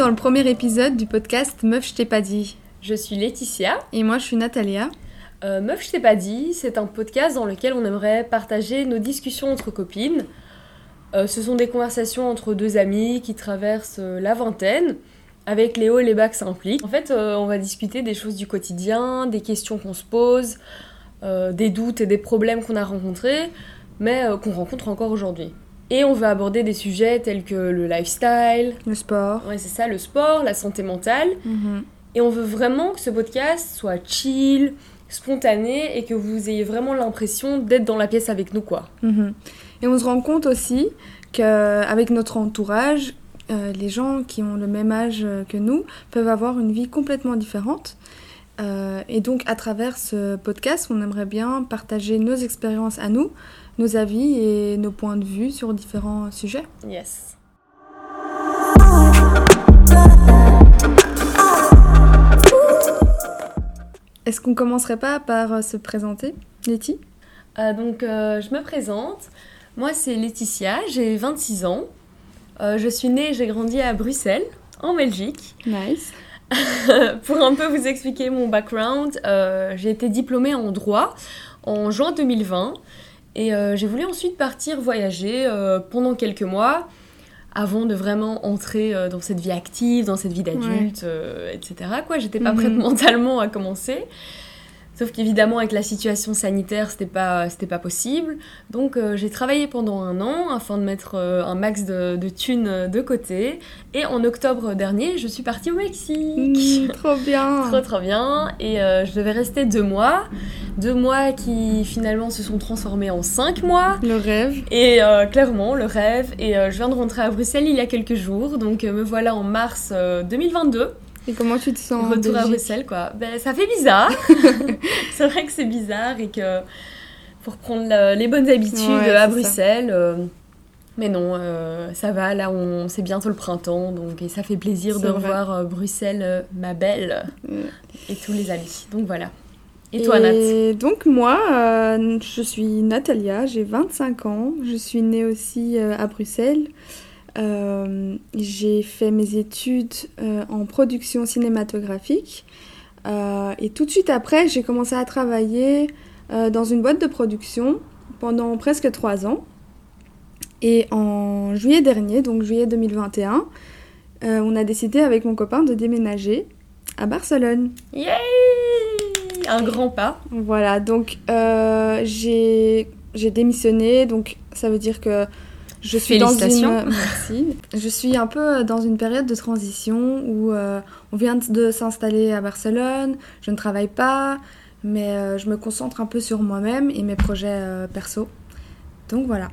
dans le premier épisode du podcast Meuf, je t'ai pas dit. Je suis Laetitia. Et moi, je suis Natalia. Euh, Meuf, je t'ai pas dit, c'est un podcast dans lequel on aimerait partager nos discussions entre copines. Euh, ce sont des conversations entre deux amies qui traversent euh, la vingtaine, avec les hauts et les bas que ça implique. En fait, euh, on va discuter des choses du quotidien, des questions qu'on se pose, des doutes et des problèmes qu'on a rencontrés, mais qu'on rencontre encore aujourd'hui. Et on va aborder des sujets tels que le lifestyle, Le sport. ouais, c'est ça, le sport, la santé mentale. Mhm. Et on veut vraiment que ce podcast soit chill, spontané et que vous ayez vraiment l'impression d'être dans la pièce avec nous, quoi. Mhm. Et on se rend compte aussi qu'avec notre entourage, euh, les gens qui ont le même âge euh, que nous peuvent avoir une vie complètement différente. Euh, et donc, à travers ce podcast, on aimerait bien partager nos expériences à nous, nos avis et nos points de vue sur différents sujets. Yes. Est-ce qu'on commencerait pas par euh, se présenter, Letty? Euh, donc, euh, je me présente. Moi, c'est Laetitia, j'ai 26 ans. Euh, je suis née et j'ai grandi à Bruxelles, en Belgique. Nice. Pour un peu vous expliquer mon background, euh, j'ai été diplômée en droit en juin 2020 et euh, j'ai voulu ensuite partir voyager euh, pendant quelques mois avant de vraiment entrer euh, dans cette vie active, dans cette vie d'adulte, etc. Quoi, j'étais pas Mhm. prête mentalement à commencer. Sauf qu'évidemment, avec la situation sanitaire, c'était pas, c'était pas possible. Donc, euh, j'ai travaillé pendant un an afin de mettre euh, un max de, de thunes de côté. Et en octobre dernier, je suis partie au Mexique. Mm, trop bien. Trop trop bien. Et euh, je devais rester deux mois. Deux mois qui finalement se sont transformés en cinq mois. Le rêve. Et clairement, le rêve. Et je viens de rentrer à Bruxelles il y a quelques jours. Donc me voilà en mars euh, 2022. Et comment tu te sens en Retour à Bruxelles quoi. Ben, ça fait bizarre. c'est vrai que c'est bizarre et que faut reprendre le- les bonnes habitudes Ouais, à Bruxelles. euh, mais non, euh, ça va, là on c'est bientôt le printemps, donc et ça fait plaisir de vrai. revoir euh, Bruxelles, ma belle, et tous les amis. Donc voilà. Et toi, Nat? Et donc moi, je suis Natalia, j'ai 25 ans, je suis née aussi à Bruxelles. Euh, j'ai fait mes études euh, en production cinématographique Euh, et tout de suite après, j'ai commencé à travailler dans une boîte de production pendant presque trois ans. Et en juillet dernier, donc juillet 2021, euh, on a décidé avec mon copain de déménager à Barcelone. Yay Un grand pas. Voilà, donc j'ai démissionné, donc ça veut dire que je suis dans une Félicitations. merci. Je suis un peu dans une période de transition où euh, on vient de s'installer à Barcelone, je ne travaille pas, mais euh, je me concentre un peu sur moi-même et mes projets euh, perso. Donc voilà.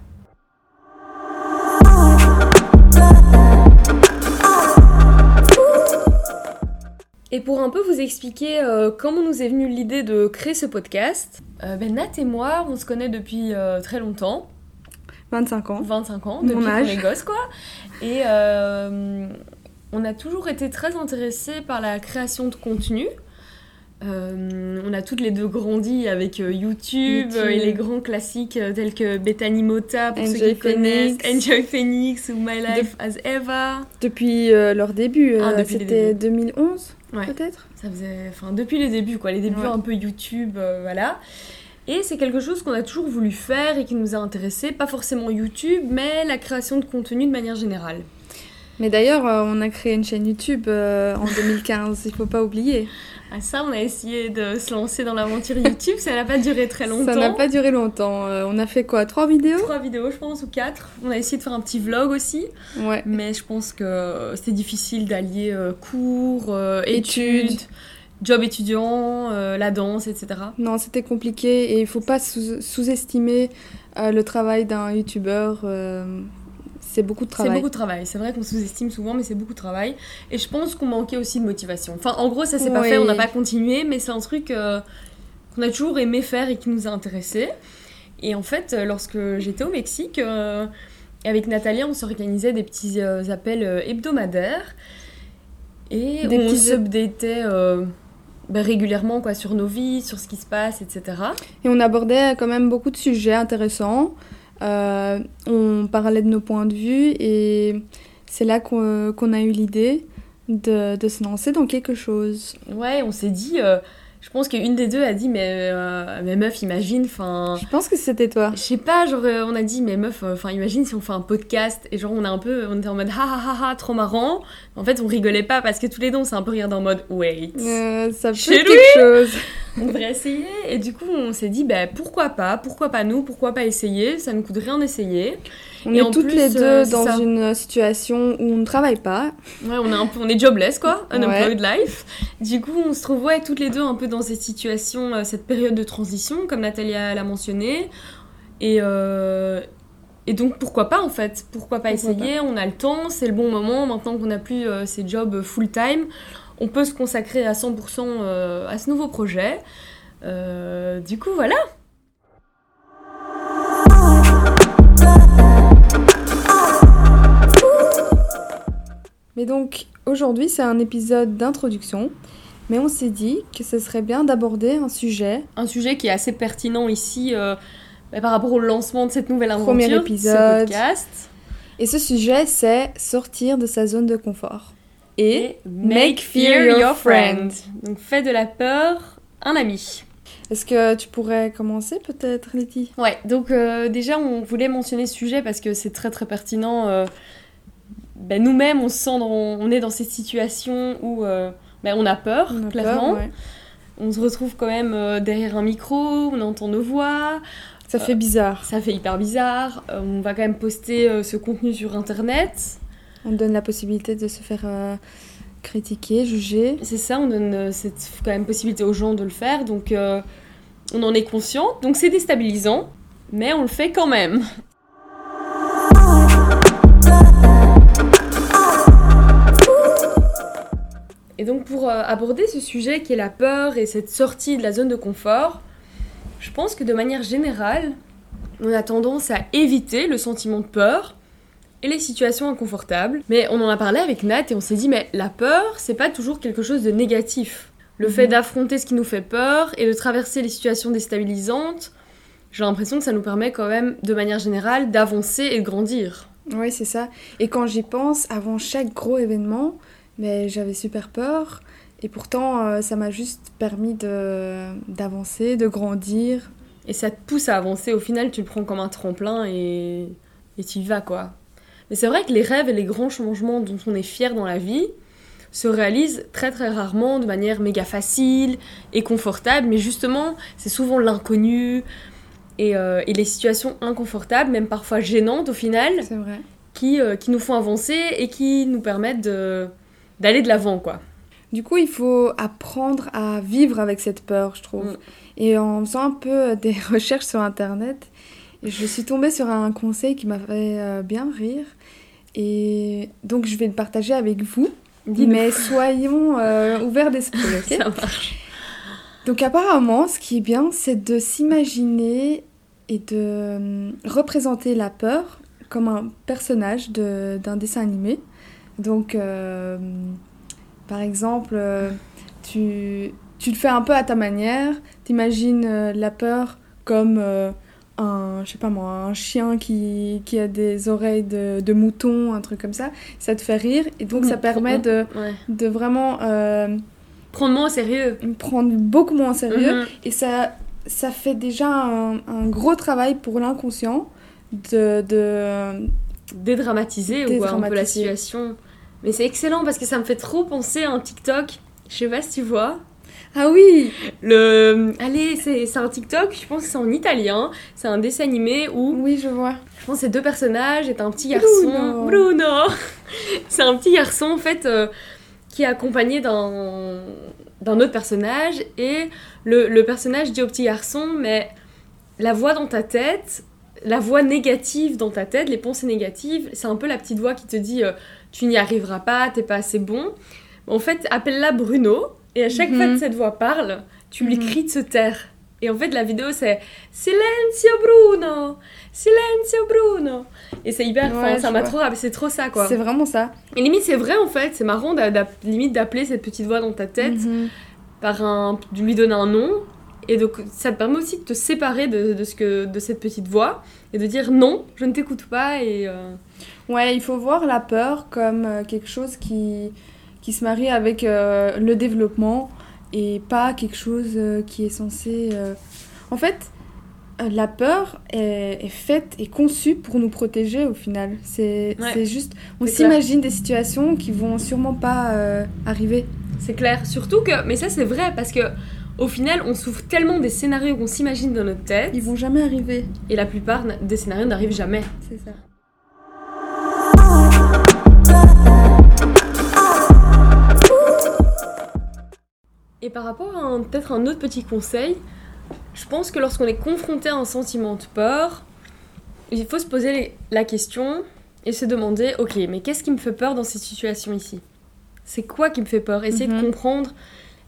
Et pour un peu vous expliquer euh, comment nous est venue l'idée de créer ce podcast, euh, ben Nat et moi, on se connaît depuis euh, très longtemps, 25 ans. 25 ans, depuis qu'on est gosse, quoi. Et euh, on a toujours été très intéressés par la création de contenu. Euh, on a toutes les deux grandi avec euh, YouTube, YouTube. et les grands classiques tels que Bethany Mota, pour Enjoy ceux qui connaissent, Phoenix. Enjoy Phoenix ou My Life as Eva. Depuis euh, leur début, Ah, c'était 2011 Ouais. peut-être Ça faisait, enfin, depuis les débuts, quoi, les débuts Ouais. un peu YouTube, voilà. Et c'est quelque chose qu'on a toujours voulu faire et qui nous a intéressés, pas forcément YouTube, mais la création de contenu de manière générale. Mais d'ailleurs, euh, on a créé une chaîne YouTube euh, en 2015, il faut pas oublier. À ça, on a essayé de se lancer dans l'aventure YouTube, ça n'a pas duré très longtemps. Ça n'a pas duré longtemps. Euh, on a fait quoi Trois vidéos? Trois vidéos, je pense, ou quatre. On a essayé de faire un petit vlog aussi, Ouais. mais je pense que c'était difficile d'allier cours, Études. études, job étudiant, euh, la danse, etc. Non, c'était compliqué et il faut pas sous- sous-estimer euh, le travail d'un youtubeur. euh, c'est beaucoup de C'est travail. beaucoup de travail. C'est vrai qu'on sous-estime souvent, mais c'est beaucoup de travail. Et je pense qu'on manquait aussi de motivation. Enfin, en gros, ça s'est pas fait, on n'a pas continué, mais c'est un truc qu'on a toujours aimé faire et qui nous a intéressés. Et en fait, lorsque j'étais au Mexique, avec Nathalie, on s'organisait des petits appels hebdomadaires. Et Des on petits- s'updatait bah, régulièrement quoi, sur nos vies, sur ce qui se passe, etc. Et on abordait quand même beaucoup de sujets intéressants. Euh, on parlait de nos points de vue et c'est là qu'on qu'on a eu l'idée de, de se lancer dans quelque chose. Ouais, on s'est dit, euh, je pense qu'une des deux a dit, mais, euh, mais meuf, imagine, enfin. Je pense que c'était toi. Je sais pas, genre, euh, on a dit, mais meuf, enfin, imagine si on fait un podcast et genre, on a un peu, on était en mode, ha ha ha ha, trop marrant. En fait, on rigolait pas parce que tous les deux, on s'est un peu regardé en mode, wait. Euh, ça lui quelque chose. On devrait essayer. Et du coup, on s'est dit, bah, pourquoi pas? Pourquoi pas nous? Pourquoi pas essayer? Ça ne coûte rien d'essayer. On Et est en toutes plus, les deux euh, c'est dans ça. une situation où on ne travaille pas. Ouais, on est un peu, on est jobless quoi, Ouais. unemployed life. Du coup, on se trouve ouais, toutes les deux un peu dans cette situation, euh, cette période de transition, comme Nathalie l'a mentionné. Et, euh, et donc pourquoi pas en fait? Pourquoi pas Pourquoi essayer? On a le temps, c'est le bon moment. Maintenant qu'on n'a plus euh, ces jobs full time, on peut se consacrer à 100% euh, à ce nouveau projet. Euh, du coup, voilà. Mais donc, aujourd'hui, c'est un épisode d'introduction. Mais on s'est dit que ce serait bien d'aborder un sujet. Un sujet qui est assez pertinent ici euh, bah, par rapport au lancement de cette nouvelle aventure, Premier ce épisode. podcast. Et ce sujet, c'est sortir de sa zone de confort. Et make fear your friend. Donc fais de la peur un ami. est-ce que tu pourrais commencer peut-être, Letty? Ouais, donc euh, déjà on voulait mentionner ce sujet parce que c'est très très pertinent. euh, ben, Nous-mêmes on se sent, dans- on est dans cette situation où euh, ben, on a peur, On a peur, clairement. ouais. On se retrouve quand même derrière un micro, on entend nos voix, Ça fait bizarre. ça fait hyper bizarre. on va quand même poster ce contenu sur internet. On donne la possibilité de se faire euh, critiquer, juger. C'est ça, on donne euh, cette quand même possibilité aux gens de le faire, donc euh, on en est conscient. Donc c'est déstabilisant, mais on le fait quand même. Et donc pour aborder ce sujet qui est la peur et cette sortie de la zone de confort, je pense que de manière générale, on a tendance à éviter le sentiment de peur et les situations inconfortables. Mais on en a parlé avec Nat et on s'est dit, mais la peur, c'est pas toujours quelque chose de négatif. Le fait Mhm. d'affronter ce qui nous fait peur et de traverser les situations déstabilisantes, j'ai l'impression que ça nous permet quand même, de manière générale, d'avancer et de grandir. Oui, c'est ça. Et quand j'y pense, avant chaque gros événement, mais j'avais super peur. Et pourtant, euh, ça m'a juste permis de d'avancer, de grandir. Et ça te pousse à avancer. Au final, tu le prends comme un tremplin et, et tu y vas, quoi. Mais c'est vrai que les rêves et les grands changements dont on est fier dans la vie se réalisent très très rarement de manière méga facile et confortable. Mais justement, c'est souvent l'inconnu et, euh, et les situations inconfortables, même parfois gênantes au final, vrai. qui, euh, qui nous font avancer et qui nous permettent d'aller de l'avant, quoi. Du coup, il faut apprendre à vivre avec cette peur, je trouve. Mm. Et en faisant un peu des recherches sur Internet, je suis tombée sur un conseil qui m'a fait euh, bien rire. Et donc, je vais le partager avec vous. Dis-nous. Mais soyons euh, ouverts d'esprit, ok? Ça marche. Donc apparemment, ce qui est bien, c'est de s'imaginer et de euh, représenter la peur comme un personnage de- d'un dessin animé. Donc, euh, par exemple, tu, tu le fais un peu à ta manière. T'imagines euh, la peur comme un, je sais pas moi, un chien qui, qui a des oreilles de, de mouton, un truc comme ça. Ça te fait rire et donc ça Mm, permet de, Ouais. de vraiment euh, Prendre-moi au sérieux. prendre beaucoup moins au sérieux. Mhm. Et ça, ça fait déjà un, un gros travail pour l'inconscient de, de... dédramatiser ou un peu la Dédramatiser. situation. Mais c'est excellent parce que ça me fait trop penser à un TikTok. Je sais pas si tu vois. Ah oui Le... Allez, c'est un TikTok, je pense que c'est en italien. C'est un dessin animé où Oui, je vois. je pense que c'est deux personnages et un petit garçon. Bruno. Bruno C'est un petit garçon en fait euh, qui est accompagné d'un d'un autre personnage et le, le personnage dit au petit garçon mais la voix dans ta tête, la voix négative dans ta tête, les pensées négatives, c'est un peu la petite voix qui te dit euh, tu n'y arriveras pas, t'es pas assez bon. En fait, appelle-la Bruno et à chaque Mhm. fois que cette voix parle, tu lui Mhm. cries de se taire. Et en fait, la vidéo c'est Silenzio Bruno, Silenzio Bruno. Et c'est hyper, Ouais, enfin, ça m'a trop, c'est trop ça quoi. C'est vraiment ça. Et limite c'est vrai en fait, c'est marrant limite d'appeler cette petite voix dans ta tête Mhm. par un, de lui donner un nom. Et donc ça te permet aussi de te séparer de, de ce que, de cette petite voix et de dire non, je ne t'écoute pas et euh, Ouais, il faut voir la peur comme euh, quelque chose qui, qui se marie avec euh, le développement et pas quelque chose euh, qui est censé... euh, En fait, la peur est, est faite et conçue pour nous protéger au final. C'est Ouais. juste... On s'imagine des situations qui vont sûrement pas euh, arriver. C'est clair. Surtout que, mais ça c'est vrai parce que au final, on souffre tellement des scénarios qu'on s'imagine dans notre tête Ils vont jamais arriver. et la plupart des scénarios n'arrivent jamais. C'est ça. Et par rapport à un- peut-être un autre petit conseil, je pense que lorsqu'on est confronté à un sentiment de peur, il faut se poser la question et se demander, ok, mais qu'est-ce qui me fait peur dans cette situation ici? C'est quoi qui me fait peur? Essayer Mhm. de comprendre,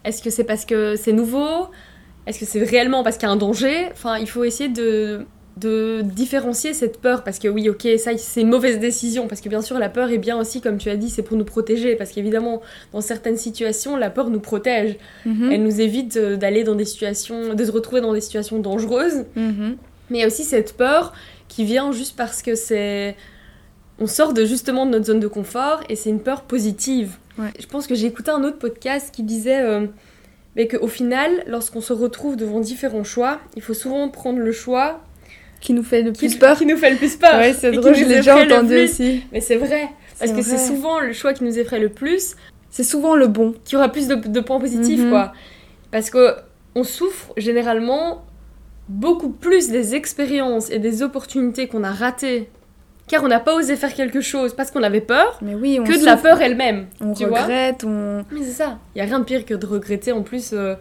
est-ce que c'est parce que c'est nouveau? Est-ce que c'est réellement parce qu'il y a un danger? Enfin, il faut essayer de, de différencier cette peur, parce que oui, ok, ça c'est une mauvaise décision, parce que bien sûr la peur est bien aussi, comme tu as dit, c'est pour nous protéger, parce qu'évidemment, dans certaines situations, la peur nous protège. Mhm. Elle nous évite euh, d'aller dans des situations, de se retrouver dans des situations dangereuses. Mhm. Mais il y a aussi cette peur qui vient juste parce que c'est. On sort de justement de notre zone de confort et c'est une peur positive. Ouais. Je pense que j'ai écouté un autre podcast qui disait euh, mais qu'au final, lorsqu'on se retrouve devant différents choix, il faut souvent prendre le choix Qui nous fait le qui, plus peur. qui nous fait le plus peur. Ouais, c'est drôle, je l'ai déjà le entendu plus. aussi. Mais c'est vrai, parce que c'est souvent le choix qui nous effraie le plus C'est souvent le bon. qui aura plus de, de points positifs, Mhm. quoi. Parce que on souffre généralement beaucoup plus des expériences et des opportunités qu'on a ratées, car on n'a pas osé faire quelque chose parce qu'on avait peur, Mais oui, on que de la peur elle-même. On tu vois regrette, on... Mais c'est ça. Il y a rien de pire que de regretter en plus euh,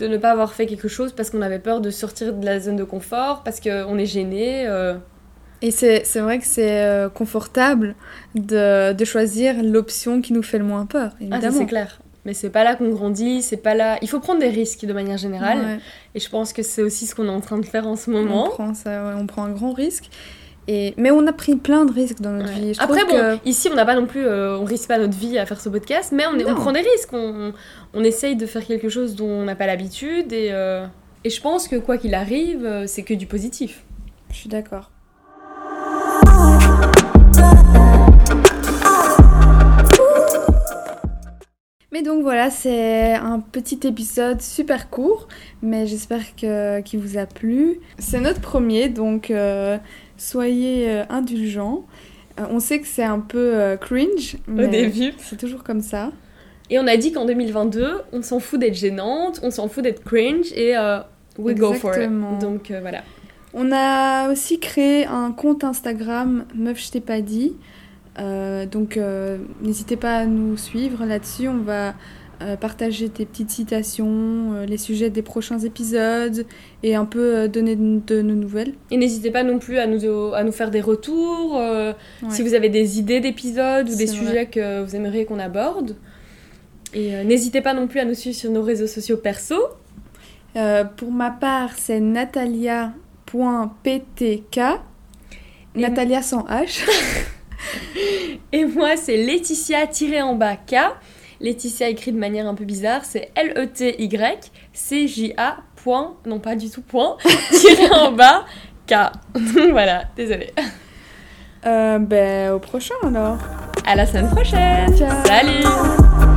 de ne pas avoir fait quelque chose parce qu'on avait peur de sortir de la zone de confort, parce qu'on est gêné. euh. Et c'est vrai que c'est euh, confortable de, de choisir l'option qui nous fait le moins peur, Ah, évidemment. c'est clair. Mais c'est pas là qu'on grandit, c'est pas là. Il faut prendre des risques de manière générale. Ouais, Et je pense que c'est aussi ce qu'on est en train de faire en ce on, moment. prend ça, ouais, on prend un grand risque. Et... Mais on a pris plein de risques dans notre Ouais. vie. Je Après, bon, que- ici, on n'a pas non plus, euh, on risque pas notre vie à faire ce podcast, mais on, est- on Non. prend des risques. On, on essaye de faire quelque chose dont on n'a pas l'habitude. Et, euh, et je pense que quoi qu'il arrive, euh, c'est que du positif. Je suis d'accord. Mais donc voilà, c'est un petit épisode super court, mais j'espère que qu'il vous a plu. C'est notre premier, donc euh, soyez euh, indulgents. Euh, on sait que c'est un peu cringe, mais début. c'est toujours comme ça. Et on a dit qu'en 2022, on s'en fout d'être gênante, on s'en fout d'être cringe et we go for it. Exactement. Donc voilà. On a aussi créé un compte Instagram Meuf je t'ai pas dit. Euh, donc euh, n'hésitez pas à nous suivre là-dessus. On va euh, partager tes petites citations, les sujets des prochains épisodes et un peu donner de, de nos nouvelles. Et n'hésitez pas non plus à nous, à nous faire des retours, euh, Ouais. si vous avez des idées d'épisodes ou des sujets que vous aimeriez qu'on aborde. Et euh, n'hésitez pas non plus à nous suivre sur nos réseaux sociaux perso. Euh, pour ma part, c'est natalia.ptk. Natalia sans H. Et moi, c'est Laetitia-en bas K. Laetitia écrit de manière un peu bizarre, c'est L-E-T-Y, C-J-A, point, non pas du tout point, tiré en bas K. voilà, désolée. Euh, ben, au prochain alors. À la semaine prochaine. Ciao. Salut